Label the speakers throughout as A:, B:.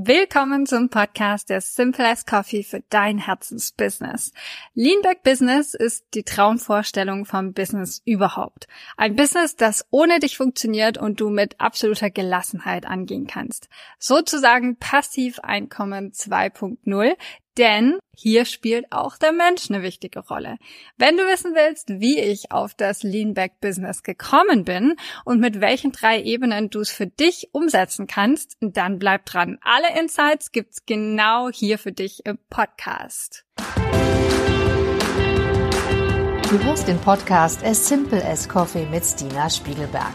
A: Willkommen zum Podcast der Simple as Coffee für dein Herzensbusiness. Leanback Business ist die Traumvorstellung vom Business überhaupt. Ein Business, das ohne dich funktioniert und du mit absoluter Gelassenheit angehen kannst. Sozusagen Passiveinkommen 2.0, denn hier spielt auch der Mensch eine wichtige Rolle. Wenn du wissen willst, wie ich auf das Leanback Business gekommen bin und mit welchen drei Ebenen du es für dich umsetzen kannst, dann bleib dran. Alle Insights gibt's genau hier für dich im Podcast.
B: Du hörst den Podcast As Simple as Coffee mit Stina Spiegelberg.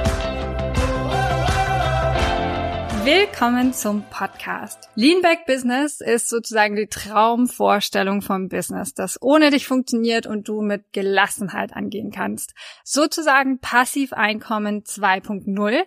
A: Willkommen zum Podcast. Leanback Business ist sozusagen die Traumvorstellung vom Business, das ohne dich funktioniert und du mit Gelassenheit angehen kannst. Sozusagen Passiveinkommen 2.0,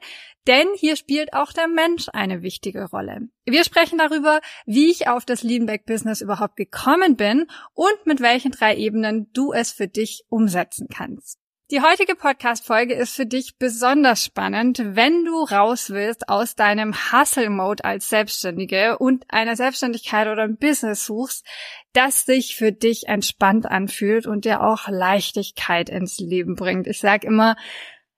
A: denn hier spielt auch der Mensch eine wichtige Rolle. Wir sprechen darüber, wie ich auf das Leanback Business überhaupt gekommen bin und mit welchen drei Ebenen du es für dich umsetzen kannst. Die heutige Podcast-Folge ist für dich besonders spannend, wenn du raus willst aus deinem Hustle-Mode als Selbstständige und einer Selbstständigkeit oder ein Business suchst, das sich für dich entspannt anfühlt und dir auch Leichtigkeit ins Leben bringt. Ich sage immer,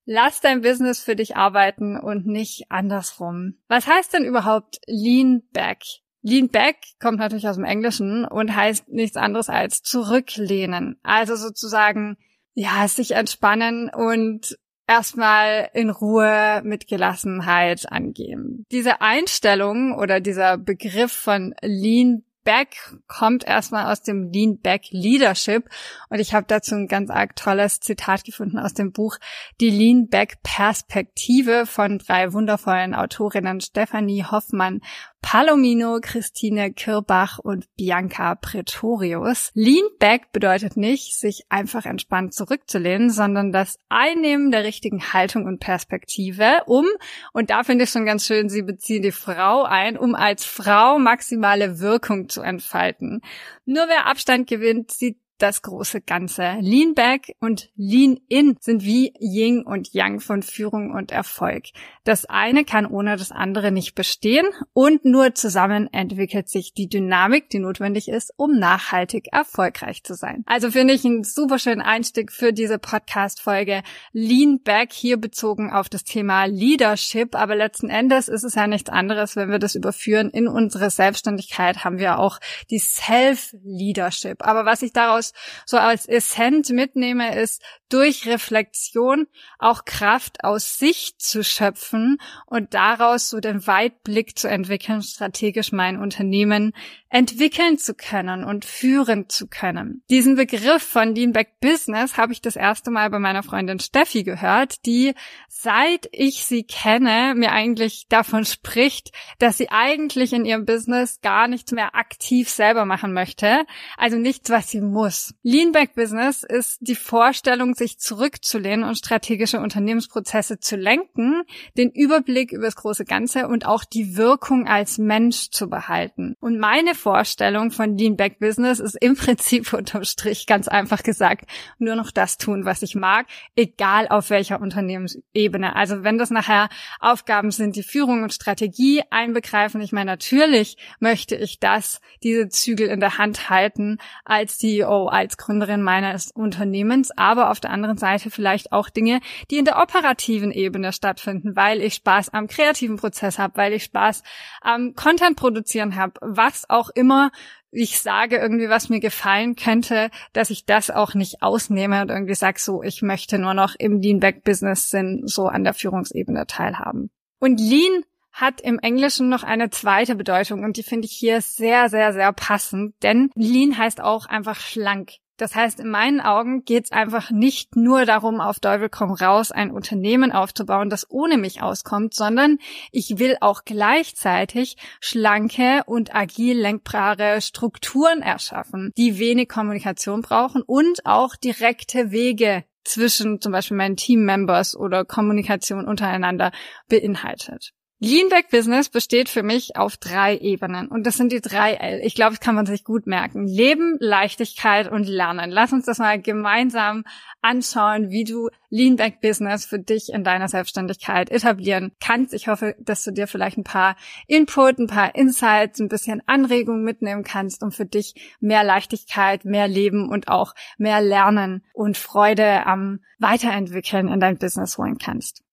A: lass dein Business für dich arbeiten und nicht andersrum. Was heißt denn überhaupt Lean Back? Lean back kommt natürlich aus dem Englischen und heißt nichts anderes als zurücklehnen. Also sozusagen ja, sich entspannen und erstmal in Ruhe mit Gelassenheit angehen. Diese Einstellung oder dieser Begriff von Lean Back kommt erstmal aus dem Lean Back Leadership und ich habe dazu ein ganz arg tolles Zitat gefunden aus dem Buch Die Lean Back Perspektive von drei wundervollen Autorinnen Stephanie Hoffmann Palomino, Christine Kirbach und Bianca Pretorius. Lean back bedeutet nicht, sich einfach entspannt zurückzulehnen, sondern das Einnehmen der richtigen Haltung und Perspektive, um, und da finde ich schon ganz schön, sie beziehen die Frau ein, um als Frau maximale Wirkung zu entfalten. Nur wer Abstand gewinnt, sieht das große Ganze. Lean Back und Lean In sind wie Yin und Yang von Führung und Erfolg. Das eine kann ohne das andere nicht bestehen und nur zusammen entwickelt sich die Dynamik, die notwendig ist, um nachhaltig erfolgreich zu sein. Also finde ich einen super schönen Einstieg für diese Podcast-Folge Lean Back hier bezogen auf das Thema Leadership. Aber letzten Endes ist es ja nichts anderes, wenn wir das überführen in unsere Selbstständigkeit, haben wir auch die Self-Leadership. Aber was ich daraus daraus so als Essenz mitnehme, ist durch Reflexion auch Kraft aus sich zu schöpfen und daraus so den Weitblick zu entwickeln, strategisch mein Unternehmen entwickeln zu können und führen zu können. Diesen Begriff von Leanback Business habe ich das erste Mal bei meiner Freundin Steffi gehört, die seit ich sie kenne, mir eigentlich davon spricht, dass sie eigentlich in ihrem Business gar nichts mehr aktiv selber machen möchte, also nichts, was sie muss. Business. Leanback Business ist die Vorstellung, sich zurückzulehnen und strategische Unternehmensprozesse zu lenken, den Überblick über das große Ganze und auch die Wirkung als Mensch zu behalten. Und meine Vorstellung von Leanback Business ist im Prinzip unterm Strich ganz einfach gesagt, nur noch das tun, was ich mag, egal auf welcher Unternehmensebene. Also wenn das nachher Aufgaben sind, die Führung und Strategie einbegreifen, ich meine, natürlich möchte ich das, diese Zügel in der Hand halten als CEO als Gründerin meines Unternehmens, aber auf der anderen Seite vielleicht auch Dinge, die in der operativen Ebene stattfinden, weil ich Spaß am kreativen Prozess habe, weil ich Spaß am Content produzieren habe, was auch immer ich sage irgendwie, was mir gefallen könnte, dass ich das auch nicht ausnehme und irgendwie sage, so, ich möchte nur noch im Lean-Back-Business-Sinn so an der Führungsebene teilhaben. Und Lean hat im Englischen noch eine zweite Bedeutung und die finde ich hier sehr, sehr, sehr passend, denn Lean heißt auch einfach schlank. Das heißt, in meinen Augen geht es einfach nicht nur darum, auf Teufel komm raus ein Unternehmen aufzubauen, das ohne mich auskommt, sondern ich will auch gleichzeitig schlanke und agil lenkbare Strukturen erschaffen, die wenig Kommunikation brauchen und auch direkte Wege zwischen zum Beispiel meinen Teammembers oder Kommunikation untereinander beinhaltet. Leanback Business besteht für mich auf drei Ebenen und das sind die drei L. Ich glaube, das kann man sich gut merken. Leben, Leichtigkeit und Lernen. Lass uns das mal gemeinsam anschauen, wie du Leanback Business für dich in deiner Selbstständigkeit etablieren kannst. Ich hoffe, dass du dir vielleicht ein paar Input, ein paar Insights, ein bisschen Anregungen mitnehmen kannst, um für dich mehr Leichtigkeit, mehr Leben und auch mehr Lernen und Freude am Weiterentwickeln in dein Business holen kannst.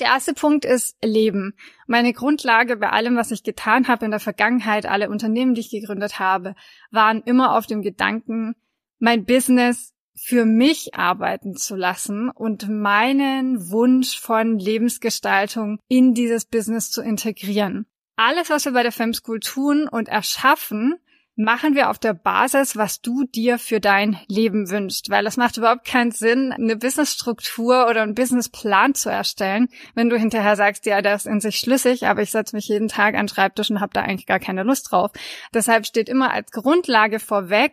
A: Der erste Punkt ist Leben. Meine Grundlage bei allem, was ich getan habe in der Vergangenheit, alle Unternehmen, die ich gegründet habe, waren immer auf dem Gedanken, mein Business für mich arbeiten zu lassen und meinen Wunsch von Lebensgestaltung in dieses Business zu integrieren. Alles, was wir bei der Fem School tun und erschaffen, machen wir auf der Basis, was du dir für dein Leben wünschst, weil es macht überhaupt keinen Sinn, eine Businessstruktur oder einen Businessplan zu erstellen, wenn du hinterher sagst, ja, der ist in sich schlüssig, aber ich setze mich jeden Tag an den Schreibtisch und habe da eigentlich gar keine Lust drauf. Deshalb steht immer als Grundlage vorweg,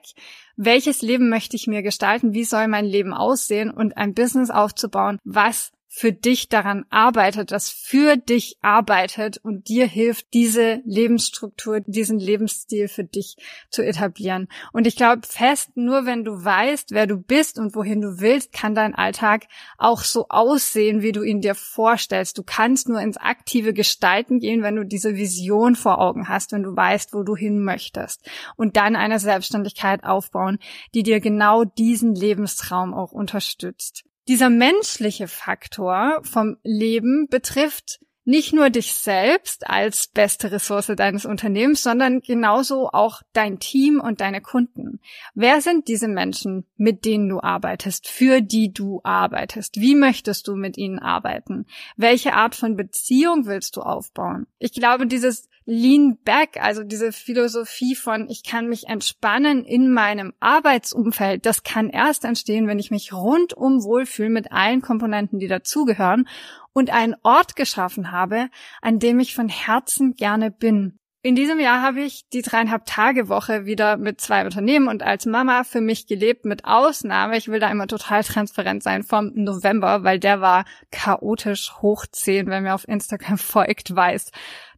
A: welches Leben möchte ich mir gestalten, wie soll mein Leben aussehen und ein Business aufzubauen, was für dich daran arbeitet, das für dich arbeitet und dir hilft, diese Lebensstruktur, diesen Lebensstil für dich zu etablieren. Und ich glaube fest, nur wenn du weißt, wer du bist und wohin du willst, kann dein Alltag auch so aussehen, wie du ihn dir vorstellst. Du kannst nur ins aktive Gestalten gehen, wenn du diese Vision vor Augen hast, wenn du weißt, wo du hin möchtest. Und dann eine Selbstständigkeit aufbauen, die dir genau diesen Lebenstraum auch unterstützt. Dieser menschliche Faktor vom Leben betrifft nicht nur dich selbst als beste Ressource deines Unternehmens, sondern genauso auch dein Team und deine Kunden. Wer sind diese Menschen, mit denen du arbeitest, für die du arbeitest? Wie möchtest du mit ihnen arbeiten? Welche Art von Beziehung willst du aufbauen? Ich glaube, dieses Lean Back, also diese Philosophie von ich kann mich entspannen in meinem Arbeitsumfeld, das kann erst entstehen, wenn ich mich rundum wohlfühle mit allen Komponenten, die dazugehören und einen Ort geschaffen habe, an dem ich von Herzen gerne bin. In diesem Jahr habe ich die dreieinhalb Tage Woche wieder mit zwei Unternehmen und als Mama für mich gelebt, mit Ausnahme, ich will da immer total transparent sein, vom November, weil der war chaotisch hoch zehn, wenn mir auf Instagram folgt, weiß,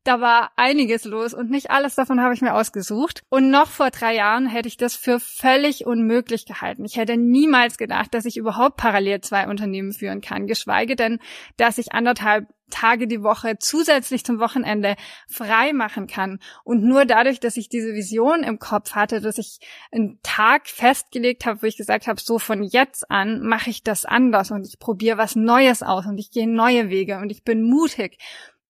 A: da war einiges los und nicht alles davon habe ich mir ausgesucht. Und noch vor drei Jahren hätte ich das für völlig unmöglich gehalten. Ich hätte niemals gedacht, dass ich überhaupt parallel zwei Unternehmen führen kann, geschweige denn, dass ich anderthalb Tage die Woche zusätzlich zum Wochenende frei machen kann. Und nur dadurch, dass ich diese Vision im Kopf hatte, dass ich einen Tag festgelegt habe, wo ich gesagt habe, so von jetzt an mache ich das anders und ich probiere was Neues aus und ich gehe neue Wege und ich bin mutig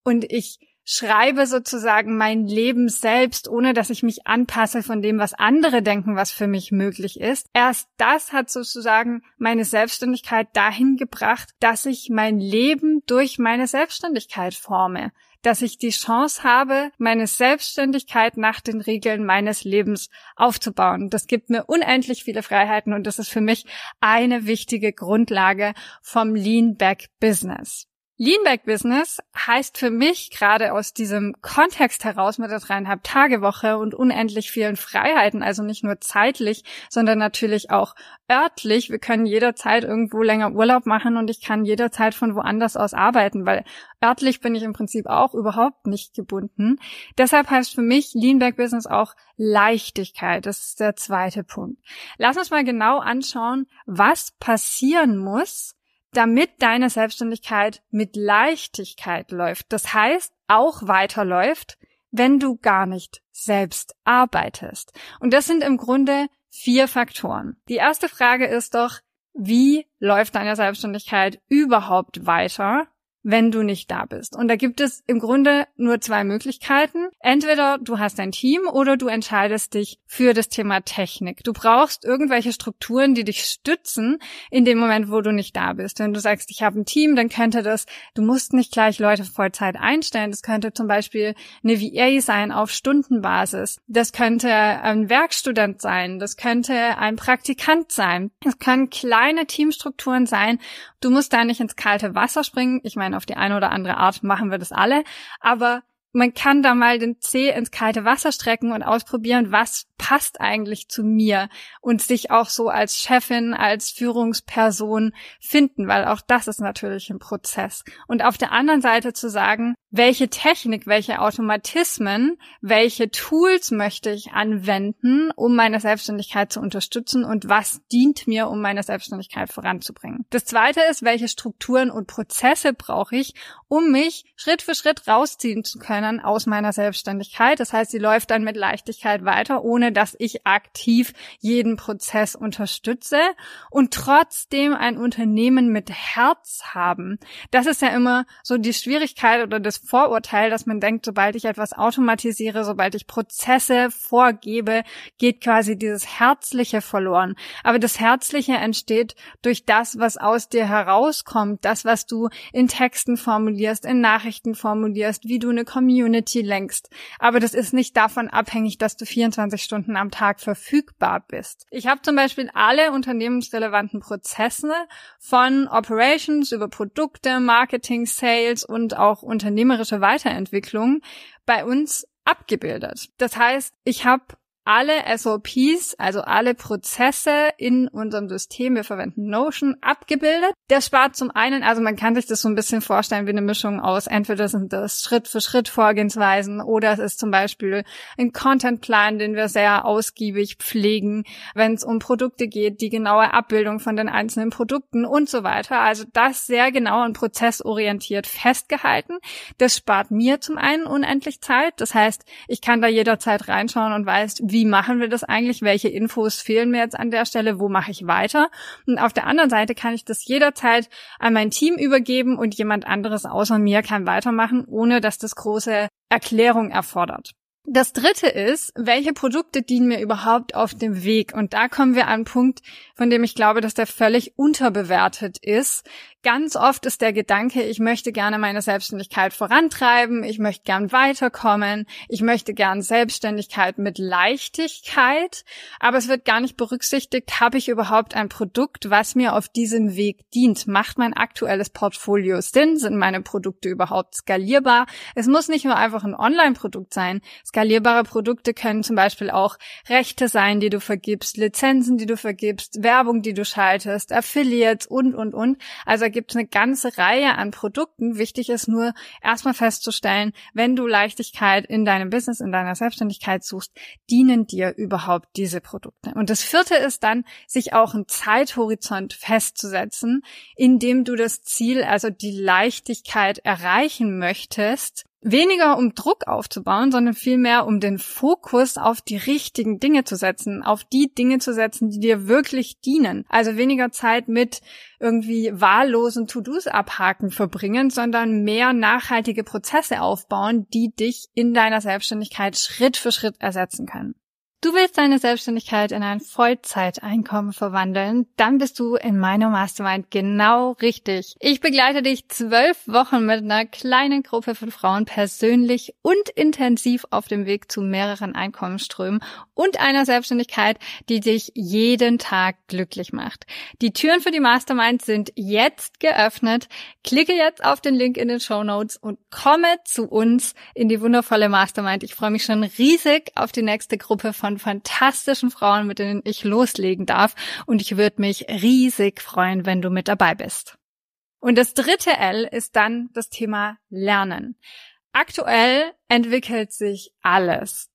A: und ich schreibe sozusagen mein Leben selbst, ohne dass ich mich anpasse von dem, was andere denken, was für mich möglich ist. Erst das hat sozusagen meine Selbstständigkeit dahin gebracht, dass ich mein Leben durch meine Selbstständigkeit forme dass ich die Chance habe, meine Selbstständigkeit nach den Regeln meines Lebens aufzubauen. Das gibt mir unendlich viele Freiheiten und das ist für mich eine wichtige Grundlage vom Lean Back Business. Leanback Business heißt für mich gerade aus diesem Kontext heraus mit der dreieinhalb Tage Woche und unendlich vielen Freiheiten, also nicht nur zeitlich, sondern natürlich auch örtlich. Wir können jederzeit irgendwo länger Urlaub machen und ich kann jederzeit von woanders aus arbeiten, weil örtlich bin ich im Prinzip auch überhaupt nicht gebunden. Deshalb heißt für mich Leanback Business auch Leichtigkeit. Das ist der zweite Punkt. Lass uns mal genau anschauen, was passieren muss, damit deine Selbstständigkeit mit Leichtigkeit läuft. Das heißt, auch weiterläuft, wenn du gar nicht selbst arbeitest. Und das sind im Grunde vier Faktoren. Die erste Frage ist doch, wie läuft deine Selbstständigkeit überhaupt weiter, wenn du nicht da bist. Und da gibt es im Grunde nur zwei Möglichkeiten. Entweder du hast ein Team oder du entscheidest dich für das Thema Technik. Du brauchst irgendwelche Strukturen, die dich stützen in dem Moment, wo du nicht da bist. Wenn du sagst, ich habe ein Team, dann könnte das, du musst nicht gleich Leute Vollzeit einstellen. Das könnte zum Beispiel eine VA sein auf Stundenbasis. Das könnte ein Werkstudent sein. Das könnte ein Praktikant sein. Es können kleine Teamstrukturen sein. Du musst da nicht ins kalte Wasser springen. Ich meine, auf die eine oder andere Art machen wir das alle. Aber man kann da mal den Zeh ins kalte Wasser strecken und ausprobieren, was passt eigentlich zu mir und sich auch so als Chefin, als Führungsperson finden, weil auch das ist natürlich ein Prozess. Und auf der anderen Seite zu sagen, welche Technik, welche Automatismen, welche Tools möchte ich anwenden, um meine Selbstständigkeit zu unterstützen und was dient mir, um meine Selbstständigkeit voranzubringen. Das zweite ist, welche Strukturen und Prozesse brauche ich, um mich Schritt für Schritt rausziehen zu können aus meiner Selbstständigkeit. Das heißt, sie läuft dann mit Leichtigkeit weiter, ohne dass ich aktiv jeden Prozess unterstütze und trotzdem ein Unternehmen mit Herz haben. Das ist ja immer so die Schwierigkeit oder das Vorurteil, dass man denkt, sobald ich etwas automatisiere, sobald ich Prozesse vorgebe, geht quasi dieses Herzliche verloren. Aber das Herzliche entsteht durch das, was aus dir herauskommt, das, was du in Texten formulierst, in Nachrichten formulierst, wie du eine Community lenkst. Aber das ist nicht davon abhängig, dass du 24 Stunden am Tag verfügbar bist. Ich habe zum Beispiel alle unternehmensrelevanten Prozesse von Operations über Produkte, Marketing, Sales und auch unternehmerische Weiterentwicklung bei uns abgebildet. Das heißt, ich habe alle SOPs, also alle Prozesse in unserem System, wir verwenden Notion, abgebildet. Der spart zum einen, also man kann sich das so ein bisschen vorstellen wie eine Mischung aus, entweder sind das Schritt für Schritt Vorgehensweisen oder es ist zum Beispiel ein Contentplan, den wir sehr ausgiebig pflegen, wenn es um Produkte geht, die genaue Abbildung von den einzelnen Produkten und so weiter. Also das sehr genau und prozessorientiert festgehalten. Das spart mir zum einen unendlich Zeit. Das heißt, ich kann da jederzeit reinschauen und weiß, wie wie machen wir das eigentlich? Welche Infos fehlen mir jetzt an der Stelle? Wo mache ich weiter? Und auf der anderen Seite kann ich das jederzeit an mein Team übergeben und jemand anderes außer mir kann weitermachen, ohne dass das große Erklärung erfordert. Das dritte ist, welche Produkte dienen mir überhaupt auf dem Weg? Und da kommen wir an einen Punkt, von dem ich glaube, dass der völlig unterbewertet ist. Ganz oft ist der Gedanke, ich möchte gerne meine Selbstständigkeit vorantreiben, ich möchte gern weiterkommen, ich möchte gern Selbstständigkeit mit Leichtigkeit, aber es wird gar nicht berücksichtigt, habe ich überhaupt ein Produkt, was mir auf diesem Weg dient? Macht mein aktuelles Portfolio Sinn? Sind meine Produkte überhaupt skalierbar? Es muss nicht nur einfach ein Online-Produkt sein. Skalierbare Produkte können zum Beispiel auch Rechte sein, die du vergibst, Lizenzen, die du vergibst, Werbung, die du schaltest, Affiliates und, und, und. Also gibt eine ganze Reihe an Produkten. Wichtig ist nur erstmal festzustellen, wenn du Leichtigkeit in deinem Business, in deiner Selbstständigkeit suchst, dienen dir überhaupt diese Produkte. Und das vierte ist dann, sich auch einen Zeithorizont festzusetzen, in dem du das Ziel, also die Leichtigkeit erreichen möchtest, weniger um Druck aufzubauen, sondern vielmehr um den Fokus auf die richtigen Dinge zu setzen, auf die Dinge zu setzen, die dir wirklich dienen. Also weniger Zeit mit irgendwie wahllosen To-Dos abhaken verbringen, sondern mehr nachhaltige Prozesse aufbauen, die dich in deiner Selbstständigkeit Schritt für Schritt ersetzen können. Du willst deine Selbstständigkeit in ein Vollzeiteinkommen verwandeln, dann bist du in meiner Mastermind genau richtig. Ich begleite dich zwölf Wochen mit einer kleinen Gruppe von Frauen persönlich und intensiv auf dem Weg zu mehreren Einkommensströmen und einer Selbstständigkeit, die dich jeden Tag glücklich macht. Die Türen für die Mastermind sind jetzt geöffnet. Klicke jetzt auf den Link in den Show Notes und komme zu uns in die wundervolle Mastermind. Ich freue mich schon riesig auf die nächste Gruppe von von fantastischen Frauen, mit denen ich loslegen darf. Und ich würde mich riesig freuen, wenn du mit dabei bist. Und das dritte L ist dann das Thema Lernen. Aktuell entwickelt sich alles.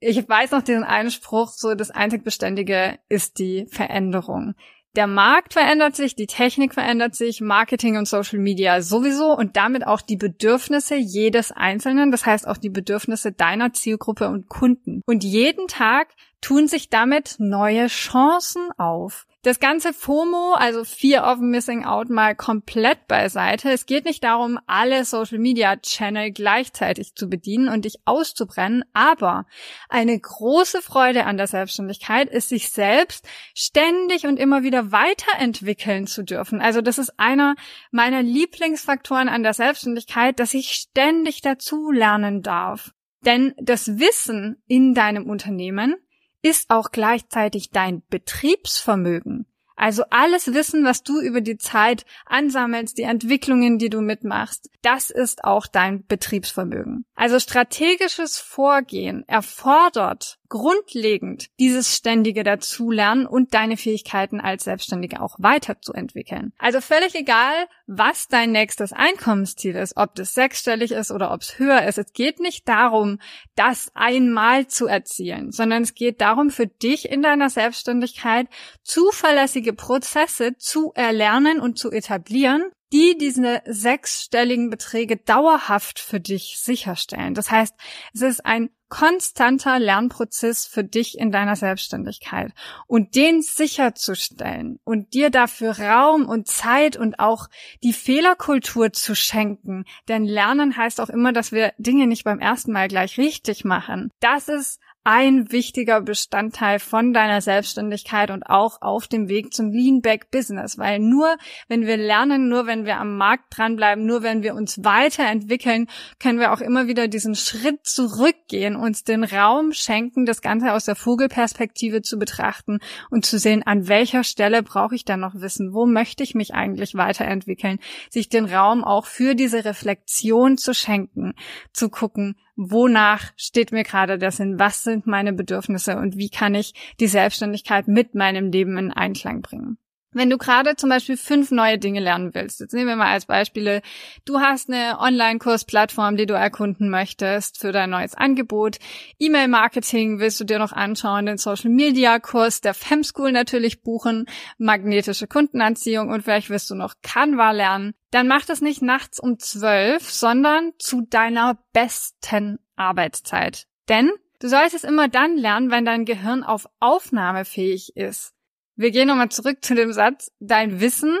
A: Ich weiß noch diesen einen Spruch, so das einzig Beständige ist die Veränderung der Markt verändert sich, die Technik verändert sich, Marketing und Social Media sowieso und damit auch die Bedürfnisse jedes Einzelnen, das heißt auch die Bedürfnisse deiner Zielgruppe und Kunden. Und jeden Tag tun sich damit neue Chancen auf. Das ganze FOMO, also Fear of Missing Out, mal komplett beiseite. Es geht nicht darum, alle Social Media Channel gleichzeitig zu bedienen und dich auszubrennen, aber eine große Freude an der Selbstständigkeit ist, sich selbst ständig und immer wieder weiterentwickeln zu dürfen. Also das ist einer meiner Lieblingsfaktoren an der Selbstständigkeit, dass ich ständig dazu lernen darf. Denn das Wissen in deinem Unternehmen ist auch gleichzeitig dein Betriebsvermögen. Also alles Wissen, was du über die Zeit ansammelst, die Entwicklungen, die du mitmachst, das ist auch dein Betriebsvermögen. Also strategisches Vorgehen erfordert grundlegend dieses ständige Dazulernen und deine Fähigkeiten als Selbstständige auch weiterzuentwickeln. Also völlig egal, was dein nächstes Einkommensziel ist, ob das sechsstellig ist oder ob es höher ist. Es geht nicht darum, das einmal zu erzielen, sondern es geht darum, für dich in deiner Selbstständigkeit zuverlässige Prozesse zu erlernen und zu etablieren, die diese sechsstelligen Beträge dauerhaft für dich sicherstellen. Das heißt, es ist ein konstanter Lernprozess für dich in deiner Selbstständigkeit und den sicherzustellen und dir dafür Raum und Zeit und auch die Fehlerkultur zu schenken. Denn Lernen heißt auch immer, dass wir Dinge nicht beim ersten Mal gleich richtig machen. Das ist ein wichtiger Bestandteil von deiner Selbstständigkeit und auch auf dem Weg zum Leanback Business, weil nur wenn wir lernen, nur wenn wir am Markt dranbleiben, nur wenn wir uns weiterentwickeln, können wir auch immer wieder diesen Schritt zurückgehen, uns den Raum schenken, das Ganze aus der Vogelperspektive zu betrachten und zu sehen, an welcher Stelle brauche ich dann noch Wissen, wo möchte ich mich eigentlich weiterentwickeln, sich den Raum auch für diese Reflexion zu schenken, zu gucken, wonach steht mir gerade der Sinn, was sind meine Bedürfnisse und wie kann ich die Selbstständigkeit mit meinem Leben in Einklang bringen. Wenn du gerade zum Beispiel fünf neue Dinge lernen willst, jetzt nehmen wir mal als Beispiele, du hast eine Online-Kursplattform, die du erkunden möchtest für dein neues Angebot, E-Mail-Marketing willst du dir noch anschauen, den Social-Media-Kurs der Femschool natürlich buchen, magnetische Kundenanziehung und vielleicht wirst du noch Canva lernen, dann mach das nicht nachts um zwölf, sondern zu deiner besten Arbeitszeit. Denn du solltest immer dann lernen, wenn dein Gehirn auf Aufnahme fähig ist. Wir gehen nochmal zurück zu dem Satz, dein Wissen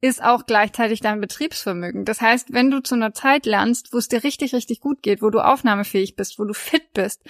A: ist auch gleichzeitig dein Betriebsvermögen. Das heißt, wenn du zu einer Zeit lernst, wo es dir richtig, richtig gut geht, wo du aufnahmefähig bist, wo du fit bist,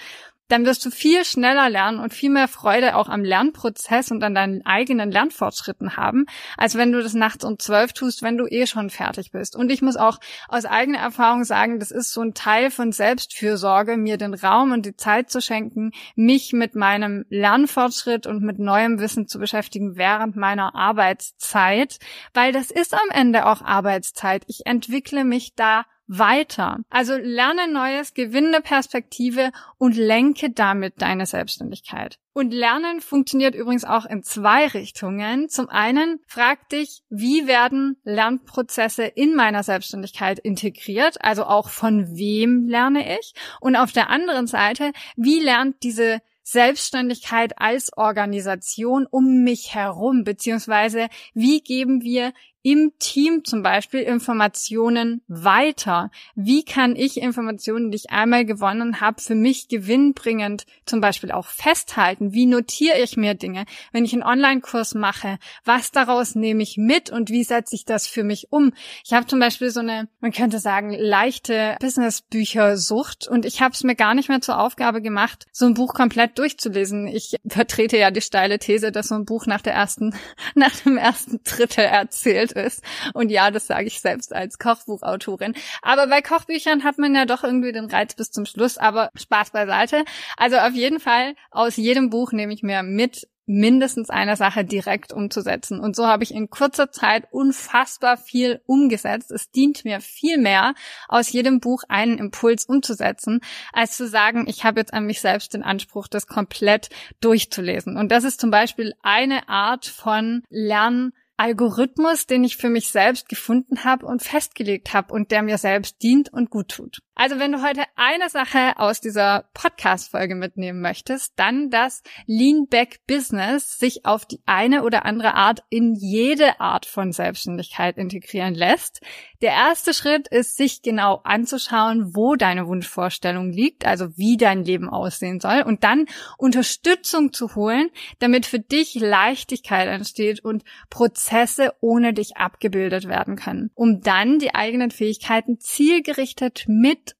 A: dann wirst du viel schneller lernen und viel mehr Freude auch am Lernprozess und an deinen eigenen Lernfortschritten haben, als wenn du das nachts um zwölf tust, wenn du eh schon fertig bist. Und ich muss auch aus eigener Erfahrung sagen, das ist so ein Teil von Selbstfürsorge, mir den Raum und die Zeit zu schenken, mich mit meinem Lernfortschritt und mit neuem Wissen zu beschäftigen während meiner Arbeitszeit, weil das ist am Ende auch Arbeitszeit. Ich entwickle mich da weiter. Also lerne Neues, gewinne Perspektive und lenke damit deine Selbstständigkeit. Und Lernen funktioniert übrigens auch in zwei Richtungen. Zum einen frag dich, wie werden Lernprozesse in meiner Selbstständigkeit integriert? Also auch von wem lerne ich? Und auf der anderen Seite, wie lernt diese Selbstständigkeit als Organisation um mich herum, beziehungsweise wie geben wir im Team zum Beispiel Informationen weiter? Wie kann ich Informationen, die ich einmal gewonnen habe, für mich gewinnbringend zum Beispiel auch festhalten? Wie notiere ich mir Dinge, wenn ich einen Online-Kurs mache? Was daraus nehme ich mit und wie setze ich das für mich um? Ich habe zum Beispiel so eine, man könnte sagen, leichte Business-Bücher-Sucht und ich habe es mir gar nicht mehr zur Aufgabe gemacht, so ein Buch komplett durchzulesen. Ich vertrete ja die steile These, dass so ein Buch nach der ersten, nach dem ersten Drittel erzählt ist. Und ja, das sage ich selbst als Kochbuchautorin. Aber bei Kochbüchern hat man ja doch irgendwie den Reiz bis zum Schluss. Aber Spaß beiseite. Also auf jeden Fall aus jedem Buch nehme ich mir mit, mindestens eine Sache direkt umzusetzen. Und so habe ich in kurzer Zeit unfassbar viel umgesetzt. Es dient mir viel mehr, aus jedem Buch einen Impuls umzusetzen, als zu sagen, ich habe jetzt an mich selbst den Anspruch, das komplett durchzulesen. Und das ist zum Beispiel eine Art von Lernen, Algorithmus, den ich für mich selbst gefunden habe und festgelegt habe und der mir selbst dient und gut tut. Also wenn du heute eine Sache aus dieser Podcast-Folge mitnehmen möchtest, dann, dass Leanback Business sich auf die eine oder andere Art in jede Art von Selbstständigkeit integrieren lässt. Der erste Schritt ist, sich genau anzuschauen, wo deine Wunschvorstellung liegt, also wie dein Leben aussehen soll und dann Unterstützung zu holen, damit für dich Leichtigkeit entsteht und Prozesse ohne dich abgebildet werden können, um dann die eigenen Fähigkeiten zielgerichtet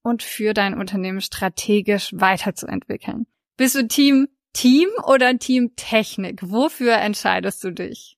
A: und für dein Unternehmen strategisch weiterzuentwickeln. Bist du Team Team oder Team Technik? Wofür entscheidest du dich?